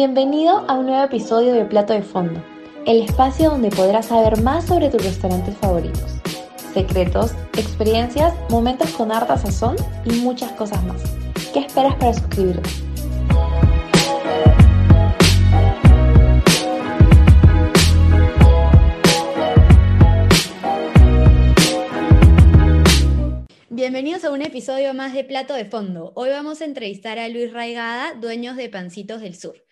Bienvenido a un nuevo episodio de Plato de Fondo, el espacio donde podrás saber más sobre tus restaurantes favoritos, secretos, experiencias, momentos con harta sazón y muchas cosas más. ¿Qué esperas para suscribirte? Bienvenidos a un episodio más de Plato de Fondo. Hoy vamos a entrevistar a Luis Raigada, dueños de Pancitos del Sur.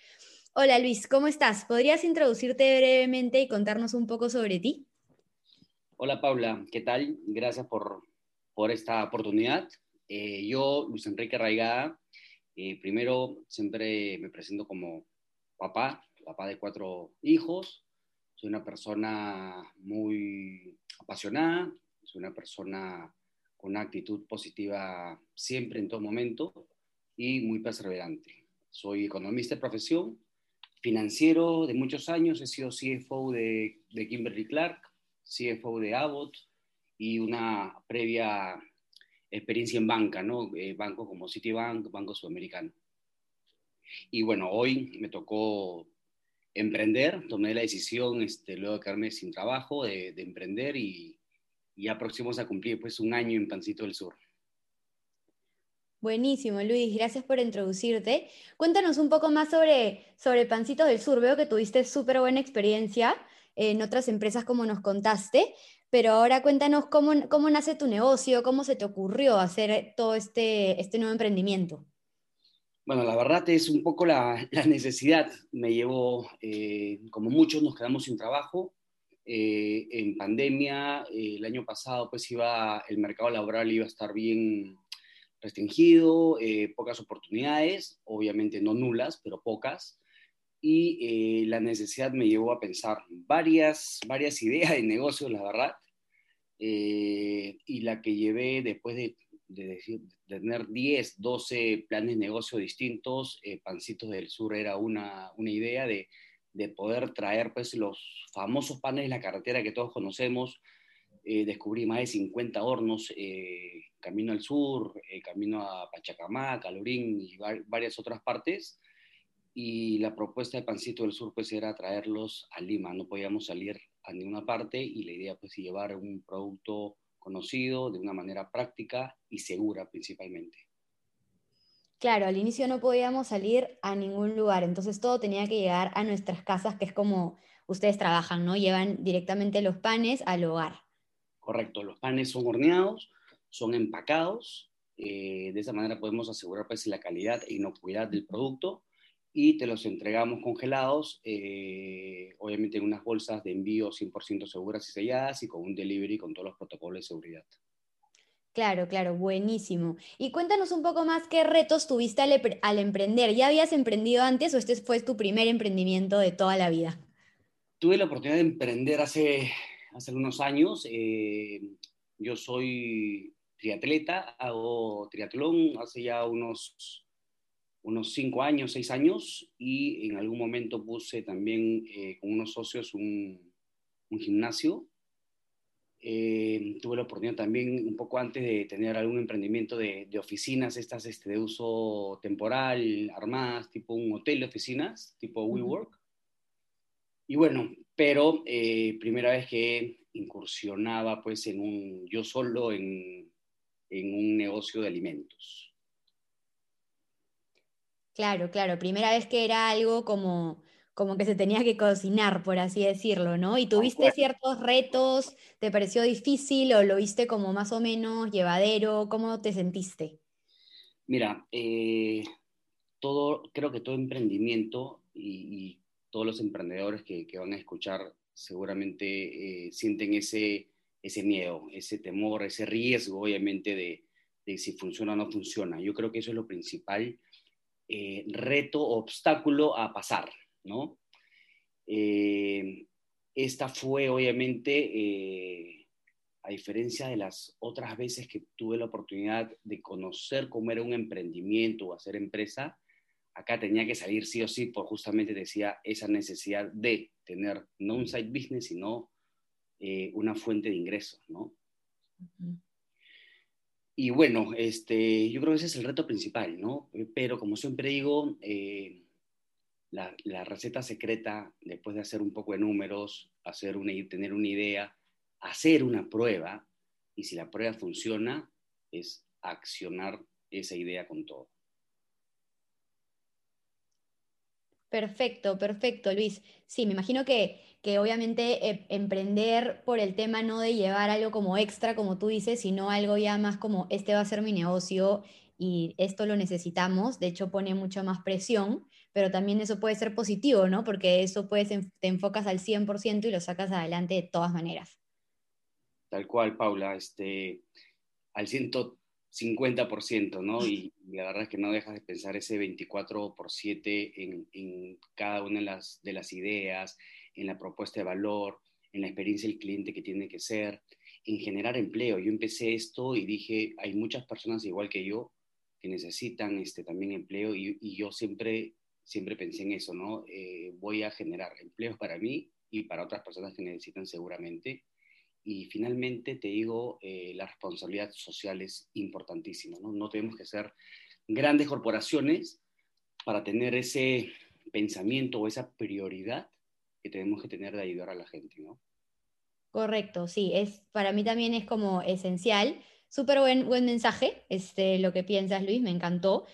Hola Luis, ¿cómo estás? ¿Podrías introducirte brevemente y contarnos un poco sobre ti? Hola Paula, ¿qué tal? Gracias por, por esta oportunidad. Eh, yo, Luis Enrique Raigada, eh, primero siempre me presento como papá, papá de cuatro hijos. Soy una persona muy apasionada, soy una persona con una actitud positiva siempre, en todo momento, y muy perseverante. Soy economista de profesión, financiero de muchos años, he sido CFO de, Kimberly Clark, CFO de Abbott y una previa experiencia en banca, ¿no? Eh, bancos como Citibank, Banco Sudamericano. Y bueno, hoy me tocó emprender, tomé la decisión, este, luego de quedarme sin trabajo, de, de emprender y, y ya próximos a cumplir pues un año en Pancito del Sur. Buenísimo, Luis, gracias por introducirte. Cuéntanos un poco más sobre, sobre Pancitos del Sur. Veo que tuviste súper buena experiencia en otras empresas como nos contaste, pero ahora cuéntanos cómo, cómo nace tu negocio, cómo se te ocurrió hacer todo este, este nuevo emprendimiento. Bueno, la verdad es un poco la, la necesidad. Me llevó, eh, como muchos, nos quedamos sin trabajo. Eh, en pandemia, eh, el año pasado, pues iba, el mercado laboral iba a estar bien restringido, eh, pocas oportunidades, obviamente no nulas, pero pocas. Y eh, la necesidad me llevó a pensar varias, varias ideas de negocios, la verdad. Eh, y la que llevé después de, tener 10, 12 planes de negocio distintos, Pancitos del Sur era una, una idea de, de, poder traer pues, los famosos panes de la carretera que todos conocemos. Eh, descubrí más de 50 hornos eh, camino al sur, eh, camino a Pachacamac, Calorín y va varias otras partes. Y la propuesta de Pancito del Sur pues era traerlos a Lima, no podíamos salir a ninguna parte y la idea pues llevar un producto conocido de una manera práctica y segura principalmente. Claro, al inicio no podíamos salir a ningún lugar, entonces todo tenía que llegar a nuestras casas, que es como ustedes trabajan, ¿no? Llevan directamente los panes al hogar. Correcto, los panes son horneados, son empacados, eh, de esa manera podemos asegurar pues, la calidad e inocuidad del producto y te los entregamos congelados, eh, obviamente en unas bolsas de envío 100% seguras y selladas y con un delivery con todos los protocolos de seguridad. Claro, claro, buenísimo. Y cuéntanos un poco más qué retos tuviste al, al, emprender. ¿Ya habías emprendido antes o este fue tu primer emprendimiento de toda la vida? Tuve la oportunidad de emprender hace, hace unos años. Eh, yo soy triatleta, hago triatlón hace ya unos, unos cinco años, seis años, y en algún momento puse también eh, con unos socios un, un gimnasio. Eh, tuve la oportunidad también, un poco antes de tener algún emprendimiento de, de oficinas, estas este, de uso temporal, armadas, tipo un hotel de oficinas, tipo WeWork. Uh -huh. Y bueno, pero eh, primera vez que incursionaba pues en un, yo solo en, en un negocio de alimentos. Claro, claro, primera vez que era algo como, como que se tenía que cocinar, por así decirlo, ¿no? Y tuviste ciertos retos, ¿te pareció difícil o lo viste como más o menos llevadero? ¿Cómo te sentiste? Mira, eh, todo, creo que todo emprendimiento y, y todos los emprendedores que, que, van a escuchar seguramente eh, sienten ese, miedo, ese temor, ese riesgo, obviamente, de, de, si funciona o no funciona. Yo creo que eso es lo principal eh, reto, obstáculo a pasar, ¿no? Eh, esta fue, obviamente, eh, a diferencia de las otras veces que tuve la oportunidad de conocer cómo era un emprendimiento o hacer empresa, acá tenía que salir sí o sí por justamente decía esa necesidad de tener no un side business, sino eh, una fuente de ingresos, ¿no? Uh -huh. Y bueno, este, yo creo que ese es el reto principal, ¿no? Pero como siempre digo, eh, la, receta secreta, después de hacer un poco de números, hacer una, tener una idea, hacer una prueba, y si la prueba funciona, es accionar esa idea con todo. Perfecto, perfecto, Luis. Sí, me imagino que, que obviamente eh, emprender por el tema no de llevar algo como extra, como tú dices, sino algo ya más como este va a ser mi negocio y esto lo necesitamos, de hecho pone mucha más presión, pero también eso puede ser positivo, ¿no? Porque eso puedes, te enfocas al 100% y lo sacas adelante de todas maneras. Tal cual, Paula, este, al 150%, ¿no? Y, la verdad es que no dejas de pensar ese 24 por 7 en, en cada una de las, de las ideas, en la propuesta de valor, en la experiencia del cliente que tiene que ser, en generar empleo. Yo empecé esto y dije, hay muchas personas igual que yo que necesitan este, también empleo y, yo siempre, siempre pensé en eso, ¿no? Eh, voy a generar empleos para mí y para otras personas que necesitan seguramente. Y finalmente te digo, eh, la responsabilidad social es importantísima, ¿no? No tenemos que ser grandes corporaciones para tener ese pensamiento o esa prioridad que tenemos que tener de ayudar a la gente, ¿no? Correcto, sí, es, para mí también es como esencial Súper buen, buen mensaje, este, lo que piensas, Luis, me encantó.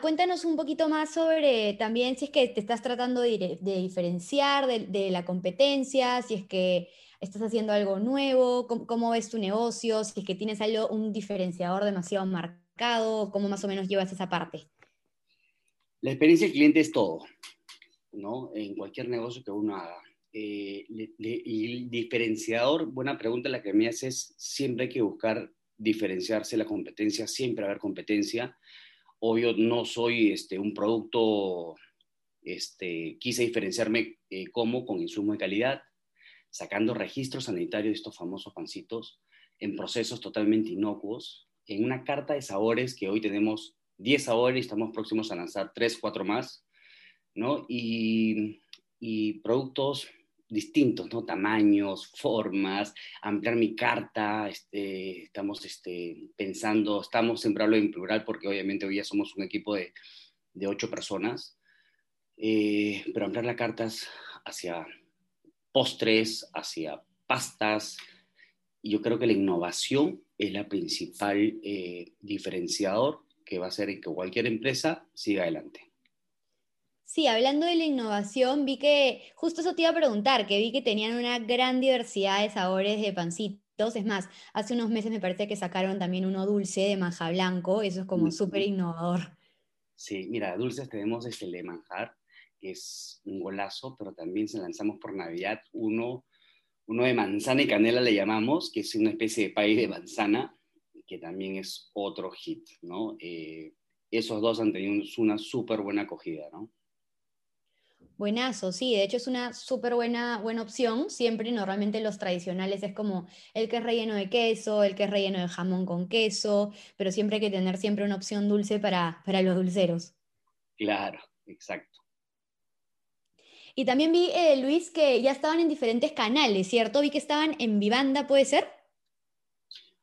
Cuéntanos un poquito más sobre también si es que te estás tratando de, diferenciar de, la competencia, si es que estás haciendo algo nuevo, cómo, ves tu negocio, si es que tienes algo, un diferenciador demasiado marcado, cómo más o menos llevas esa parte. La experiencia del cliente es todo, ¿no? En cualquier negocio que uno haga. Eh, el diferenciador, buena pregunta la que me haces, siempre hay que buscar diferenciarse la competencia, siempre haber competencia. Obvio, no soy este, un producto, este, quise diferenciarme eh, como con insumo de calidad, sacando registros sanitarios de estos famosos pancitos en procesos totalmente inocuos, en una carta de sabores que hoy tenemos 10 sabores y estamos próximos a lanzar 3, 4 más, ¿no? Y, y productos distintos, ¿no? Tamaños, formas, ampliar mi carta, este, estamos este, pensando, estamos siempre hablo en plural porque obviamente hoy ya somos un equipo de, de ocho personas, eh, pero ampliar las cartas hacia postres, hacia pastas, y yo creo que la innovación es la principal eh, diferenciador que va a hacer que cualquier empresa siga adelante. Sí, hablando de la innovación, vi que, justo eso te iba a preguntar, que vi que tenían una gran diversidad de sabores de pancitos. Es más, hace unos meses me parece que sacaron también uno dulce de manja blanco, eso es como súper innovador. Sí, mira, dulces tenemos este de manjar, es un golazo, pero también se lanzamos por Navidad uno, uno de manzana y canela le llamamos, que es una especie de pay de manzana, que también es otro hit, ¿no? Eh, esos dos han tenido una súper buena acogida, ¿no? Buenazo, sí, de hecho es una súper buena, buena opción. Siempre, normalmente los tradicionales es como el que es relleno de queso, el que es relleno de jamón con queso, pero siempre hay que tener siempre una opción dulce para, para los dulceros. Claro, exacto. Y también vi, eh, Luis, que ya estaban en diferentes canales, ¿cierto? Vi que estaban en Vivanda, ¿puede ser?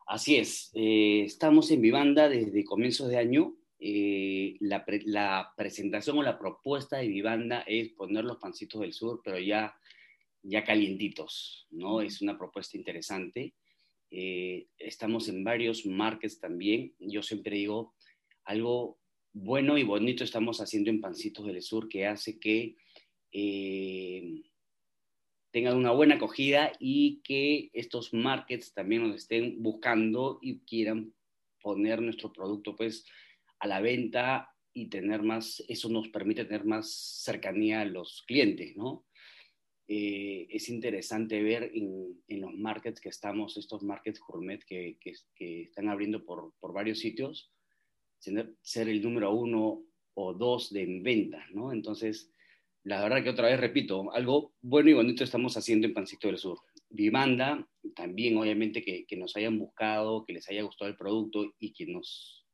Así es, eh, estamos en Vivanda desde comienzos de año. Eh, la, presentación o la propuesta de Vivanda es poner los pancitos del sur, pero ya, ya calientitos, ¿no? Es una propuesta interesante. Eh, estamos en varios markets también. Yo siempre digo, algo bueno y bonito estamos haciendo en Pancitos del Sur que hace que eh, tengan una buena acogida y que estos markets también nos estén buscando y quieran poner nuestro producto pues a la venta y tener más, eso nos permite tener más cercanía a los clientes, ¿no? Eh, es interesante ver en, en, los markets que estamos, estos markets gourmet que, que, están abriendo por, por, varios sitios, ser, el número uno o dos de venta, ¿no? Entonces, la verdad que otra vez repito, algo bueno y bonito estamos haciendo en Pancito del Sur. Vivanda, también obviamente que, que nos hayan buscado, que les haya gustado el producto y que nos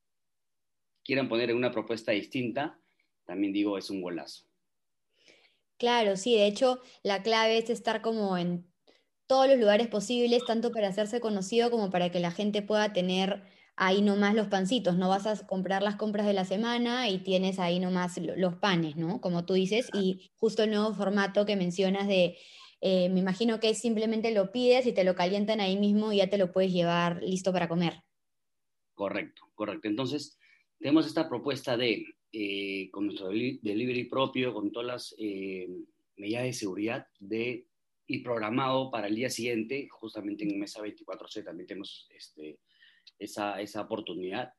quieran poner en una propuesta distinta, también digo, es un golazo. Claro, sí, de hecho, la clave es estar como en todos los lugares posibles, tanto para hacerse conocido como para que la gente pueda tener ahí nomás los pancitos, no vas a comprar las compras de la semana y tienes ahí nomás los panes, ¿no? Como tú dices, y justo el nuevo formato que mencionas de, eh, me imagino que simplemente lo pides y te lo calientan ahí mismo y ya te lo puedes llevar listo para comer. Correcto, correcto. Entonces, tenemos esta propuesta de, eh, con nuestro delivery propio, con todas las eh, medidas de seguridad de, y programado para el día siguiente, justamente en Mesa 24C también tenemos este, esa, esa oportunidad.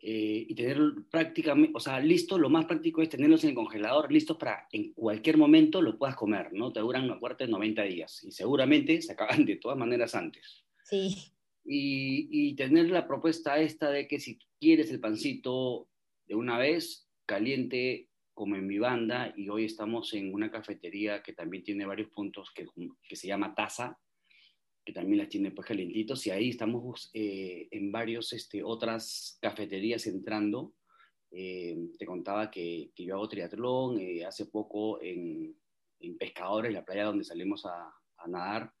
Eh, y tener prácticamente, o sea, listo, lo más práctico es tenerlos en el congelador, listos para en cualquier momento lo puedas comer, ¿no? Te duran, acuérdate, 90 días y seguramente se acaban de todas maneras antes. Sí. Y, y, tener la propuesta esta de que si quieres el pancito de una vez, caliente como en mi banda, y hoy estamos en una cafetería que también tiene varios puntos que, que se llama Taza, que también las tiene pues calientitos, y ahí estamos eh, en varios este, otras cafeterías entrando. Eh, te contaba que, que, yo hago triatlón, eh, hace poco en, en, Pescadores, la playa donde salimos a, nadar,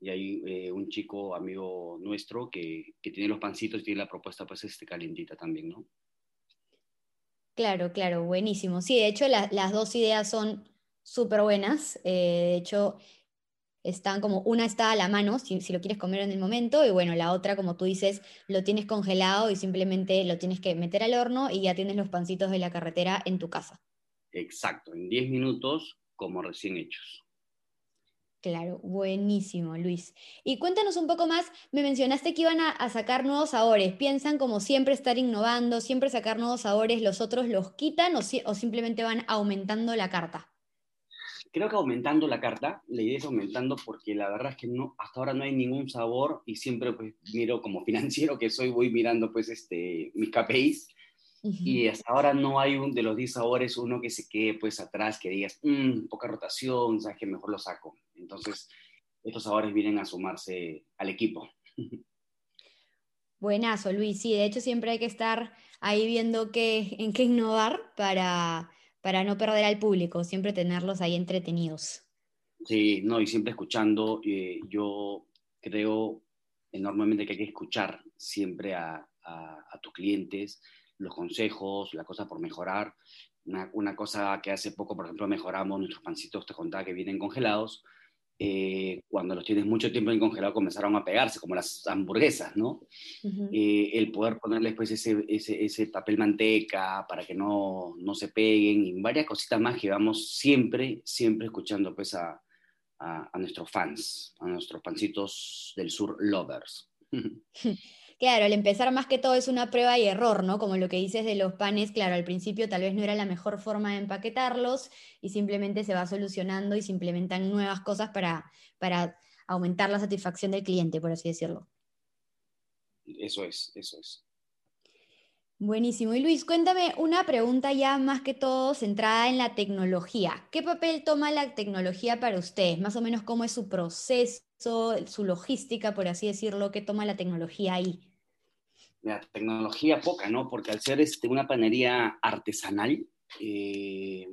y hay un chico amigo nuestro que, que, tiene los pancitos y tiene la propuesta pues este calientita también, ¿no? Claro, claro, buenísimo. Sí, de hecho la, las dos ideas son súper buenas. de hecho, están como, una está a la mano, si, si, lo quieres comer en el momento, y bueno, la otra, como tú dices, lo tienes congelado y simplemente lo tienes que meter al horno y ya tienes los pancitos de la carretera en tu casa. Exacto, en 10 minutos como recién hechos. Claro, buenísimo, Luis. Y cuéntanos un poco más, me mencionaste que iban a, a, sacar nuevos sabores. ¿Piensan como siempre estar innovando, siempre sacar nuevos sabores, los otros los quitan o, si, o simplemente van aumentando la carta? Creo que aumentando la carta, la idea es aumentando porque la verdad es que no, hasta ahora no hay ningún sabor y siempre pues miro como financiero que soy, voy mirando pues este, mis KPIs uh -huh. y hasta ahora no hay un de los 10 sabores uno que se quede pues atrás, que digas, mmm, poca rotación, sabes que mejor lo saco. Entonces, estos sabores vienen a sumarse al equipo. Buenazo, Luis. Sí, de hecho siempre hay que estar ahí viendo qué, en qué innovar para para no perder al público, siempre tenerlos ahí entretenidos. Sí, no, y siempre escuchando. Eh, yo creo enormemente que hay que escuchar siempre a, tus clientes, los consejos, la cosa por mejorar. Una, una, cosa que hace poco, por ejemplo, mejoramos nuestros pancitos, te contaba que vienen congelados. Eh, cuando los tienes mucho tiempo en congelado comenzaron a pegarse, como las hamburguesas, ¿no? Uh -huh. eh, el poder ponerles pues ese, ese, ese, papel manteca para que no, no, se peguen y varias cositas más que vamos siempre, siempre escuchando pues a, a, a nuestros fans, a nuestros pancitos del sur lovers. Claro, al empezar más que todo es una prueba y error, ¿no? Como lo que dices de los panes, claro, al principio tal vez no era la mejor forma de empaquetarlos y simplemente se va solucionando y se implementan nuevas cosas para, para aumentar la satisfacción del cliente, por así decirlo. Eso es, eso es. Buenísimo. Y Luis, cuéntame una pregunta ya más que todo centrada en la tecnología. ¿Qué papel toma la tecnología para ustedes? Más o menos cómo es su proceso, su logística, por así decirlo, ¿qué toma la tecnología ahí? La tecnología poca, ¿no? Porque al ser este, una panería artesanal, eh,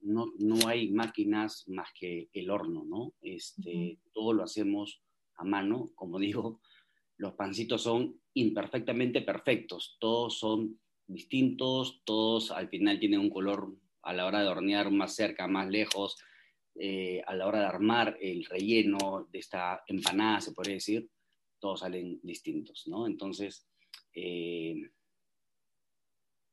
no, no, hay máquinas más que el horno, ¿no? Este, uh -huh. Todo lo hacemos a mano, como digo, los pancitos son imperfectamente perfectos, todos son distintos, todos al final tienen un color a la hora de hornear más cerca, más lejos, eh, a la hora de armar el relleno de esta empanada, se podría decir, todos salen distintos, ¿no? Entonces, eh,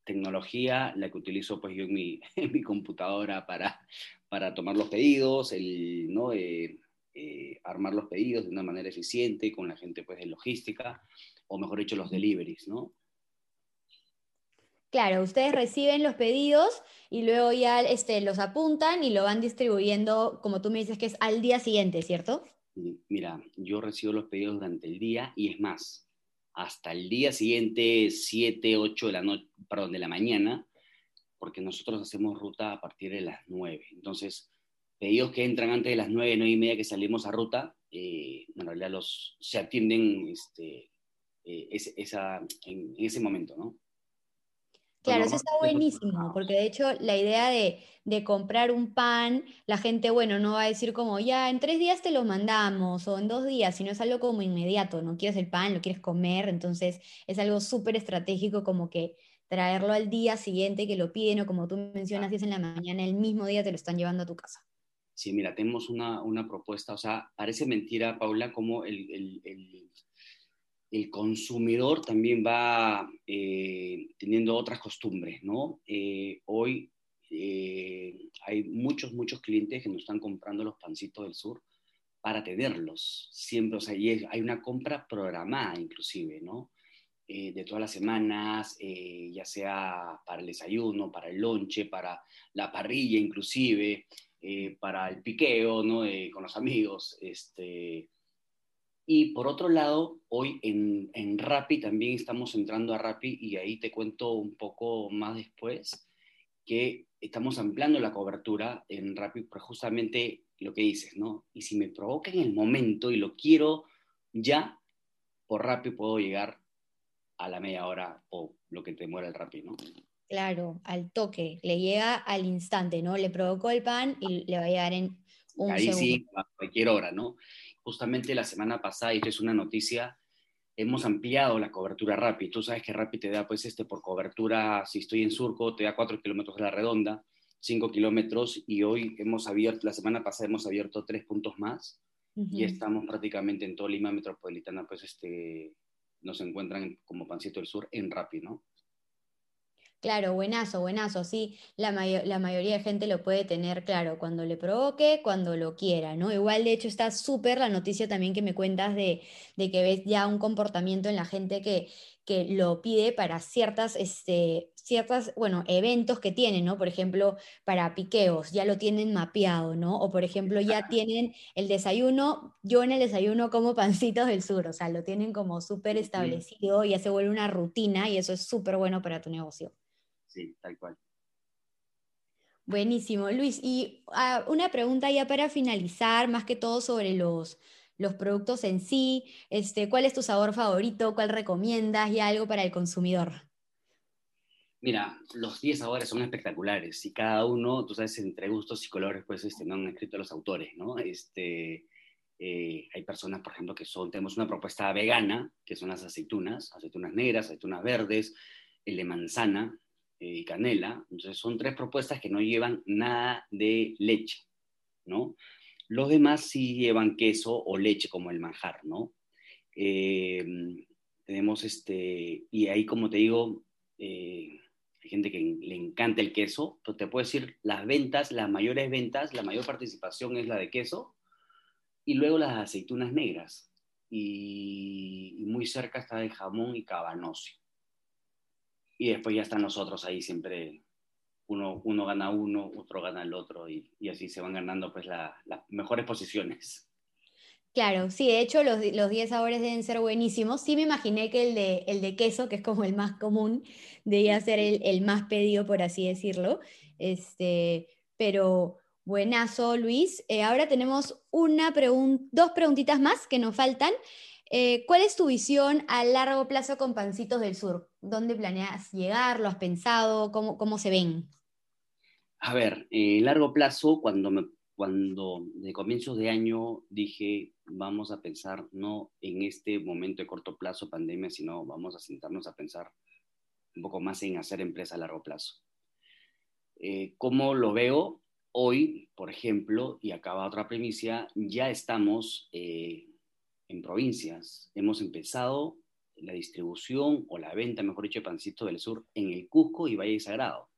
tecnología, la que utilizo pues yo en mi, en mi computadora para, para, tomar los pedidos, el, ¿no? Eh, eh, armar los pedidos de una manera eficiente con la gente pues de logística, o mejor dicho, los deliveries, ¿no? Claro, ustedes reciben los pedidos y luego ya este, los apuntan y lo van distribuyendo, como tú me dices que es al día siguiente, ¿cierto? Mira, yo recibo los pedidos durante el día y es más, hasta el día siguiente, 7, 8 de la, noche, perdón, de la mañana, porque nosotros hacemos ruta a partir de las 9. Entonces, pedidos que entran antes de las 9, 9 y media que salimos a ruta, eh, en realidad los, se atienden este, eh, ese, esa, en, ese momento, ¿no? Claro, eso está buenísimo, porque de hecho la idea de, comprar un pan, la gente, bueno, no va a decir como, ya, en tres días te lo mandamos o en dos días, sino es algo como inmediato, no quieres el pan, lo quieres comer, entonces es algo súper estratégico como que traerlo al día siguiente que lo piden o como tú mencionas, si es en la mañana, el mismo día te lo están llevando a tu casa. Sí, mira, tenemos una, propuesta, o sea, parece mentira, Paula, como el el consumidor también va eh, teniendo otras costumbres, ¿no? Eh, hoy eh, hay muchos, muchos clientes que nos están comprando los pancitos del sur para tenerlos siempre, o sea, hay una compra programada inclusive, ¿no? de todas las semanas, ya sea para el desayuno, para el lonche, para la parrilla inclusive, para el piqueo, ¿no? con los amigos, este, y por otro lado, hoy en, en Rappi también estamos entrando a Rappi y ahí te cuento un poco más después que estamos ampliando la cobertura en Rappi por justamente lo que dices, ¿no? Y si me provoca en el momento y lo quiero ya, por Rappi puedo llegar a la media hora o lo que te muera el Rappi, ¿no? Claro, al toque, le llega al instante, ¿no? Le provocó el pan y le va a llegar en un Ahí segundo. sí, a cualquier hora, ¿no? justamente la semana pasada, y esto es una noticia, hemos ampliado la cobertura Rappi. Tú sabes que Rappi te da, pues, este, por cobertura, si estoy en Surco, te da 4 kilómetros de la redonda, 5 kilómetros, y hoy hemos abierto, la semana pasada hemos abierto tres puntos más, y estamos prácticamente en toda Lima metropolitana, pues, este, nos encuentran como Pancito del Sur en Rappi, ¿no? Claro, buenazo, buenazo, sí, la, la, mayoría de gente lo puede tener claro cuando le provoque, cuando lo quiera, ¿no? Igual, de hecho, está súper la noticia también que me cuentas de, que ves ya un comportamiento en la gente que, que lo pide para ciertas, este, ciertas, bueno, eventos que tienen, ¿no? Por ejemplo, para piqueos, ya lo tienen mapeado, ¿no? O por ejemplo, ya tienen el desayuno, yo en el desayuno como pancitos del sur, o sea, lo tienen como súper establecido, ya se vuelve una rutina y eso es súper bueno para tu negocio sí, tal cual. Buenísimo, Luis. Y ah, una pregunta ya para finalizar, más que todo sobre los, los productos en sí. Este, ¿Cuál es tu sabor favorito? ¿Cuál recomiendas? Y algo para el consumidor. Mira, los 10 sabores son espectaculares y cada uno, tú sabes, entre gustos y colores, pues este, no han escrito los autores, ¿no? Este, eh, hay personas, por ejemplo, que son, tenemos una propuesta vegana, que son las aceitunas, aceitunas negras, aceitunas verdes, el de manzana, y eh, canela. Entonces son tres propuestas que no llevan nada de leche, ¿no? Los demás sí llevan queso o leche como el manjar, ¿no? Eh, tenemos este, y ahí como te digo, eh, hay gente que le encanta el queso, pero te puedo decir, las ventas, las mayores ventas, la mayor participación es la de queso y luego las aceitunas negras. Y, y muy cerca está de jamón y cabanosio y después ya están los otros ahí siempre, uno, uno gana uno, otro gana el otro y, así se van ganando pues las mejores posiciones. Claro, sí, de hecho los 10 sabores deben ser buenísimos. Sí me imaginé que el de, el de queso, que es como el más común, debía ser el, el más pedido, por así decirlo. Este, pero buenazo, Luis. Eh, ahora tenemos una dos preguntitas más que nos faltan. Eh, ¿Cuál es tu visión a largo plazo con Pancitos del Sur? ¿Dónde planeas llegar? ¿Lo has pensado? ¿Cómo, cómo se ven? A ver, eh, largo plazo, cuando, cuando de comienzos de año dije, vamos a pensar no en este momento de corto plazo, pandemia, sino vamos a sentarnos a pensar un poco más en hacer empresa a largo plazo. Eh, ¿Cómo lo veo? Hoy, por ejemplo, y acaba otra primicia, ya estamos eh, en provincias. Hemos empezado la distribución o la venta, mejor dicho, de Pancito del Sur en el Cusco y Valle Sagrado.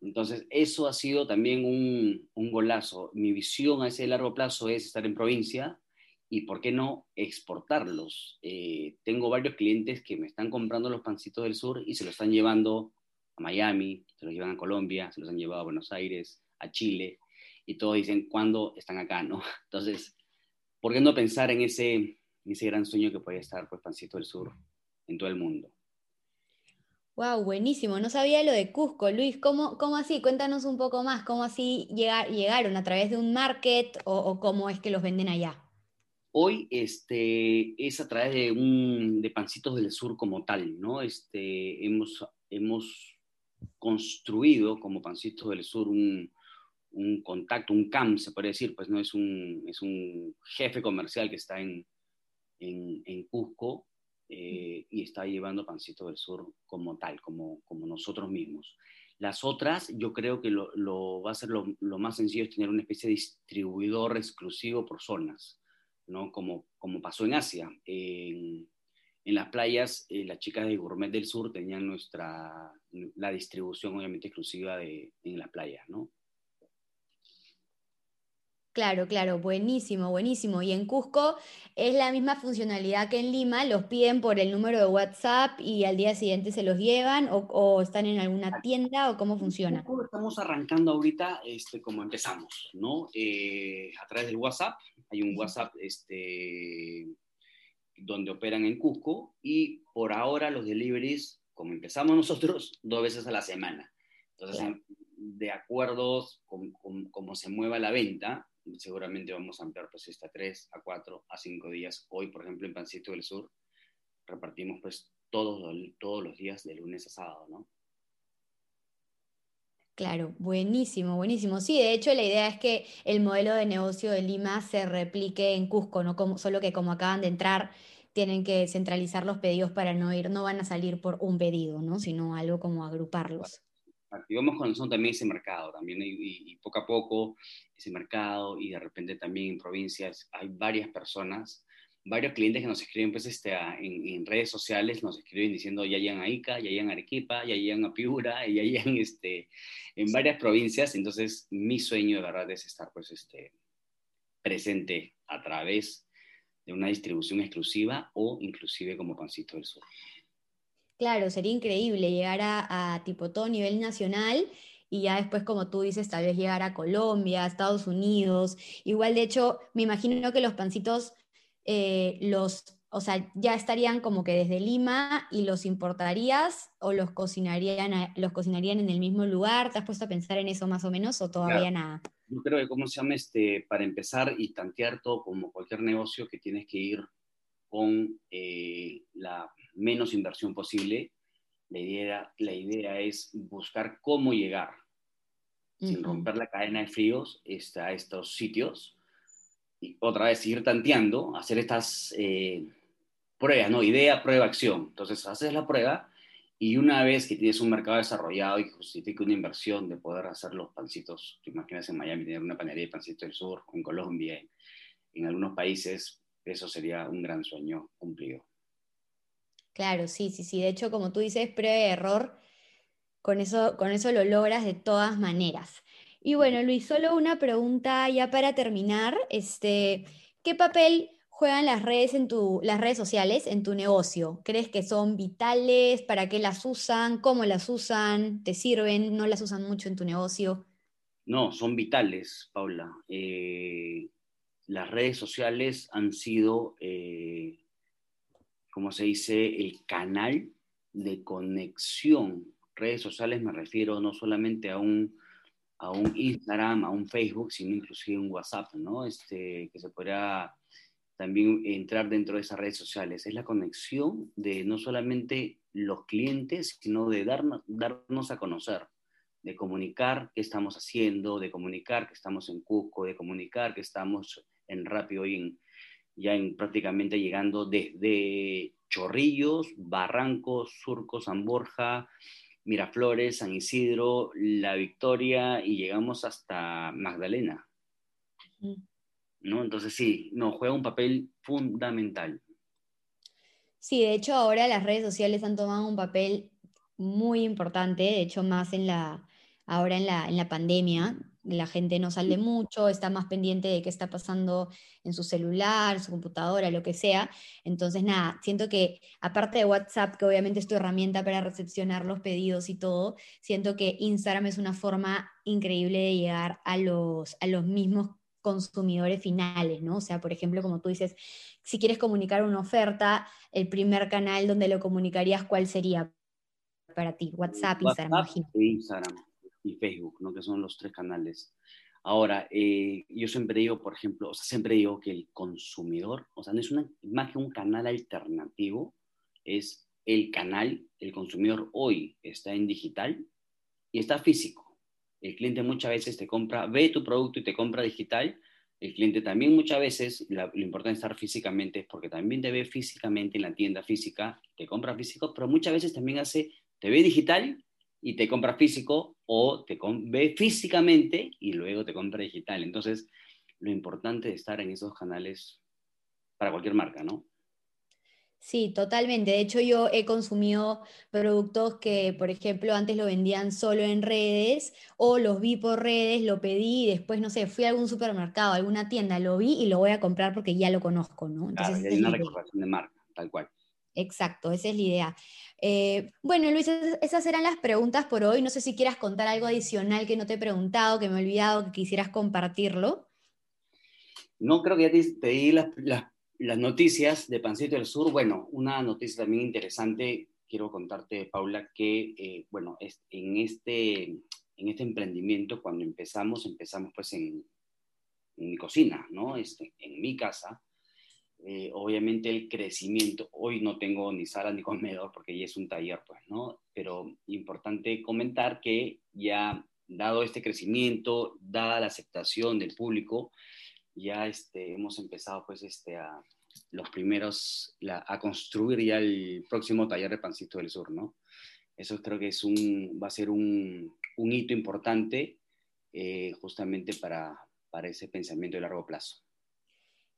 Entonces, eso ha sido también un, un, golazo. Mi visión a ese largo plazo es estar en provincia y, ¿por qué no, exportarlos? Eh, tengo varios clientes que me están comprando los pancitos del sur y se los están llevando a Miami, se los llevan a Colombia, se los han llevado a Buenos Aires, a Chile, y todos dicen, ¿cuándo están acá? ¿no? Entonces, ¿por qué no pensar en ese, ese gran sueño que puede estar pues Pancito del Sur en todo el mundo? Wow, buenísimo. No sabía lo de Cusco. Luis, ¿cómo, cómo así? Cuéntanos un poco más. ¿Cómo así llegaron? ¿A través de un market o, cómo es que los venden allá? Hoy este, es a través de, un, de Pancitos del Sur como tal, ¿no? Este, hemos, hemos construido como Pancito del Sur un, un contacto, un CAM, se puede decir, pues no es un, es un jefe comercial que está en, en, en Cusco eh, y está llevando Pancito del Sur como tal, como, como nosotros mismos. Las otras, yo creo que lo, lo va a ser lo, lo, más sencillo es tener una especie de distribuidor exclusivo por zonas, ¿no? Como, como pasó en Asia. En, en las playas, eh, las chicas de Gourmet del Sur tenían nuestra, la distribución obviamente exclusiva de, en las playas, ¿no? Claro, claro, buenísimo, buenísimo. Y en Cusco es la misma funcionalidad que en Lima, los piden por el número de WhatsApp y al día siguiente se los llevan o, o están en alguna tienda o cómo funciona. Estamos arrancando ahorita este, como empezamos, ¿no? Eh, a través del WhatsApp, hay un WhatsApp este, donde operan en Cusco y por ahora los deliveries, como empezamos nosotros, dos veces a la semana. Entonces, claro. de acuerdo con cómo se mueva la venta, seguramente vamos a ampliar pues 3 a 4 a 5 días. Hoy, por ejemplo, en Pancito del Sur repartimos pues todos, todos los días de lunes a sábado, ¿no? Claro, buenísimo, buenísimo. Sí, de hecho la idea es que el modelo de negocio de Lima se replique en Cusco, ¿no? Como, solo que como acaban de entrar, tienen que centralizar los pedidos para no ir, no van a salir por un pedido, ¿no? Sino algo como agruparlos activamos con nosotros también ese mercado también y, y, poco a poco ese mercado y de repente también en provincias hay varias personas, varios clientes que nos escriben pues este, en, en, redes sociales, nos escriben diciendo ya llegan a Ica, ya llegan a Arequipa, ya llegan a Piura, ya llegan este, en varias provincias, entonces mi sueño de verdad es estar pues este, presente a través de una distribución exclusiva o inclusive como Pancito del Sur. Claro, sería increíble llegar a, a, tipo todo nivel nacional y ya después, como tú dices, tal vez llegar a Colombia, a Estados Unidos. Igual, de hecho, me imagino que los pancitos, eh, los, o sea, ya estarían como que desde Lima y los importarías o los cocinarían, los cocinarían en el mismo lugar. ¿Te has puesto a pensar en eso más o menos o todavía claro. nada? Yo creo que, ¿cómo se llama? Este, para empezar y tantear todo como cualquier negocio que tienes que ir con eh, la menos inversión posible. La idea, la idea es buscar cómo llegar, uh -huh. sin romper la cadena de fríos, este, a estos sitios. Y otra vez seguir tanteando, hacer estas eh, pruebas, ¿no? Idea, prueba, acción. Entonces, haces la prueba y una vez que tienes un mercado desarrollado y que justifique una inversión de poder hacer los pancitos, te imaginas en Miami tener una panería de pancito del sur, en Colombia, en, en algunos países, eso sería un gran sueño cumplido. Claro, sí, sí, sí. De hecho, como tú dices, prueba y error, con eso, con eso lo logras de todas maneras. Y bueno, Luis, solo una pregunta ya para terminar. Este, ¿Qué papel juegan las redes, en tu, las redes sociales en tu negocio? ¿Crees que son vitales? ¿Para qué las usan? ¿Cómo las usan? ¿Te sirven? ¿No las usan mucho en tu negocio? No, son vitales, Paula. Eh, las redes sociales han sido... Eh, como se dice, el canal de conexión. Redes sociales me refiero no solamente a un, a un Instagram, a un Facebook, sino inclusive un WhatsApp, ¿no? Este, que se podrá también entrar dentro de esas redes sociales. Es la conexión de no solamente los clientes, sino de darnos, darnos a conocer, de comunicar qué estamos haciendo, de comunicar que estamos en Cusco, de comunicar que estamos en Rápido y en, ya en, prácticamente llegando desde Chorrillos, Barrancos, Surco, San Borja, Miraflores, San Isidro, La Victoria y llegamos hasta Magdalena. ¿No? Entonces sí, nos juega un papel fundamental. Sí, de hecho ahora las redes sociales han tomado un papel muy importante, de hecho más en la, ahora en la, en la pandemia, la gente no sale mucho, está más pendiente de qué está pasando en su celular, su computadora, lo que sea. Entonces, nada, siento que aparte de WhatsApp, que obviamente es tu herramienta para recepcionar los pedidos y todo, siento que Instagram es una forma increíble de llegar a los, a los mismos consumidores finales, ¿no? O sea, por ejemplo, como tú dices, si quieres comunicar una oferta, el primer canal donde lo comunicarías, ¿cuál sería para ti? WhatsApp, Instagram, imagino. Instagram Facebook, ¿no? que son los tres canales. Ahora, eh, yo siempre digo, por ejemplo, o sea, siempre digo que el consumidor, o sea, no es una, más un canal alternativo, es el canal, el consumidor hoy está en digital, y está físico. El cliente muchas veces te compra, ve tu producto y te compra digital. El cliente también muchas veces, lo importante de estar físicamente es porque también te ve físicamente en la tienda física, te compra físico, pero muchas veces también hace, te ve digital y te compra físico o te ve físicamente y luego te compra digital. Entonces, lo importante de estar en esos canales para cualquier marca, ¿no? Sí, totalmente. De hecho, yo he consumido productos que, por ejemplo, antes lo vendían solo en redes o los vi por redes, lo pedí y después, no sé, fui a algún supermercado, a alguna tienda, lo vi y lo voy a comprar porque ya lo conozco, ¿no? Entonces, claro, hay una recordación de marca, tal cual. Exacto, esa es la idea. Eh, bueno, Luis, esas eran las preguntas por hoy. No sé si quieras contar algo adicional que no te he preguntado, que me he olvidado, que quisieras compartirlo. No, creo que ya te, di las, noticias de Pancito del Sur. Bueno, una noticia también interesante, quiero contarte, Paula, que, eh, bueno, en, este, en este emprendimiento, cuando empezamos, empezamos pues en, en mi cocina, ¿no? Este, en mi casa eh, obviamente el crecimiento, hoy no tengo ni sala ni comedor porque ya es un taller, pues, ¿no? Pero importante comentar que ya dado este crecimiento, dada la aceptación del público, ya este, hemos empezado pues este, a los primeros, a construir ya el próximo taller de Pancito del Sur, ¿no? Eso creo que es un, va a ser un, un hito importante eh, justamente para, para ese pensamiento de largo plazo.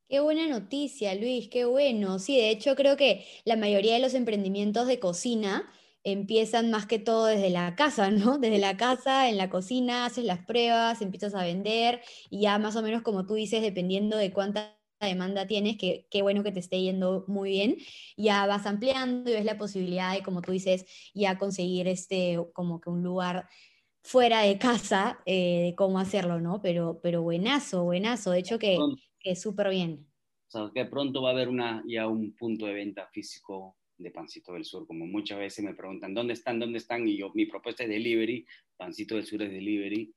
Qué buena noticia, Luis, qué bueno. Sí, de hecho creo que la mayoría de los emprendimientos de cocina empiezan más que todo desde la casa, ¿no? Desde la casa, en la cocina, haces las pruebas, empiezas a vender y ya más o menos como tú dices, dependiendo de cuánta demanda tienes, que qué bueno que te esté yendo muy bien, ya vas ampliando y ves la posibilidad de, como tú dices, ya conseguir este, como que un lugar fuera de casa eh, de cómo hacerlo, ¿no? Pero, pero buenazo, buenazo. De hecho que que súper bien. O sea, que pronto va a haber una, ya un punto de venta físico de Pancito del Sur, como muchas veces me preguntan, ¿dónde están? ¿Dónde están? Y yo, mi propuesta es delivery, Pancito del Sur es delivery,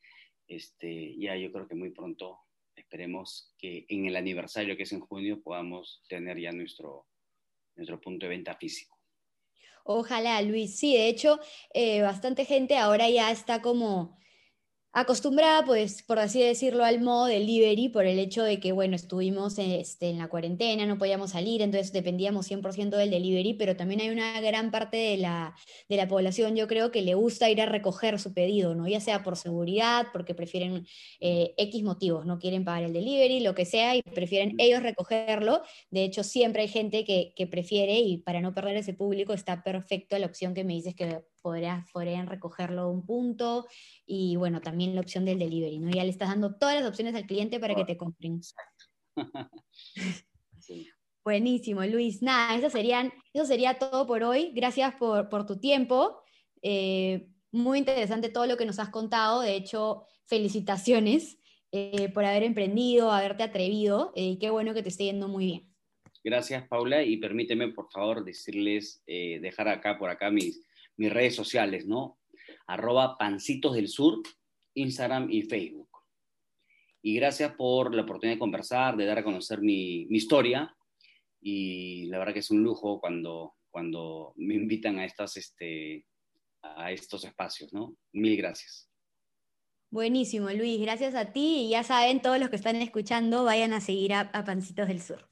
este, ya yo creo que muy pronto esperemos que en el aniversario que es en junio podamos tener ya nuestro, nuestro punto de venta físico. Ojalá, Luis. Sí, de hecho, eh, bastante gente ahora ya está como acostumbrada, pues, por así decirlo, al modo delivery por el hecho de que, bueno, estuvimos este, en la cuarentena, no podíamos salir, entonces dependíamos 100% del delivery, pero también hay una gran parte de la, de la población, yo creo, que le gusta ir a recoger su pedido, ¿no? Ya sea por seguridad, porque prefieren eh, X motivos, no quieren pagar el delivery, lo que sea, y prefieren ellos recogerlo. De hecho, siempre hay gente que, que prefiere, y para no perder ese público, está perfecto la opción que me dices que podrían recogerlo a un punto y bueno, también la opción del delivery, ¿no? Ya le estás dando todas las opciones al cliente para que te compren. Buenísimo, Luis. Nada, eso, serían, eso sería todo por hoy. Gracias por, tu tiempo. Eh, muy interesante todo lo que nos has contado. De hecho, felicitaciones eh, por haber emprendido, haberte atrevido. Eh, qué bueno que te esté yendo muy bien. Gracias, Paula. Y permíteme, por favor, decirles, dejar acá por acá mis, mis redes sociales, ¿no? Arroba Pancitos del Sur, Instagram y Facebook. Y gracias por la oportunidad de conversar, de dar a conocer mi, historia. Y la verdad que es un lujo cuando, cuando me invitan a, estas, este, a estos espacios, ¿no? Mil gracias. Buenísimo, Luis. Gracias a ti. Y ya saben, todos los que están escuchando, vayan a seguir a Pancitos del Sur.